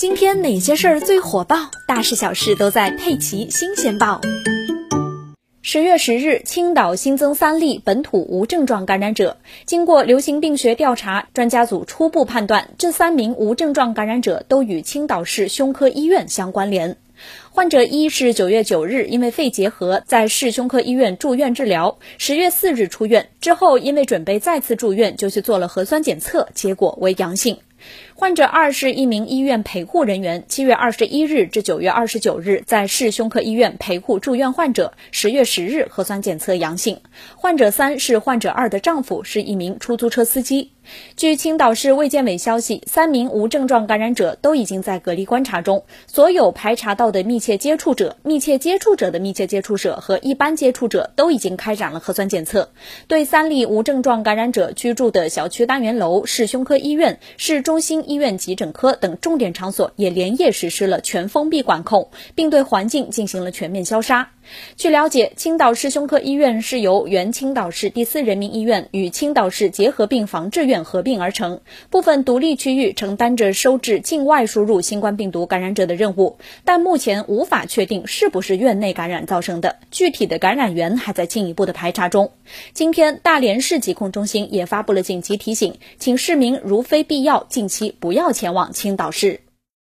今天哪些事儿最火爆？大事小事都在《佩奇新鲜报》。十月十日，青岛新增三例本土无症状感染者。经过流行病学调查，专家组初步判断，这三名无症状感染者都与青岛市胸科医院相关联。患者一是九月九日因为肺结核在市胸科医院住院治疗，十月四日出院之后，因为准备再次住院，就去做了核酸检测，结果为阳性。患者二是一名医院陪护人员，七月二十一日至九月二十九日在市胸科医院陪护住院患者，十月十日核酸检测阳性。患者三是患者二的丈夫，是一名出租车司机。据青岛市卫健委消息，三名无症状感染者都已经在隔离观察中，所有排查到的密切接触者、密切接触者的密切接触者和一般接触者都已经开展了核酸检测。对三例无症状感染者居住的小区单元楼、市胸科医院、市中心医院急诊科等重点场所也连夜实施了全封闭管控，并对环境进行了全面消杀。据了解，青岛市胸科医院是由原青岛市第四人民医院与青岛市结核病防治院合并而成，部分独立区域承担着收治境外输入新冠病毒感染者的任务，但目前无法确定是不是院内感染造成的，具体的感染源还在进一步的排查中。今天，大连市疾控中心也发布了紧急提醒，请市民如非必要，近期不要前往青岛市。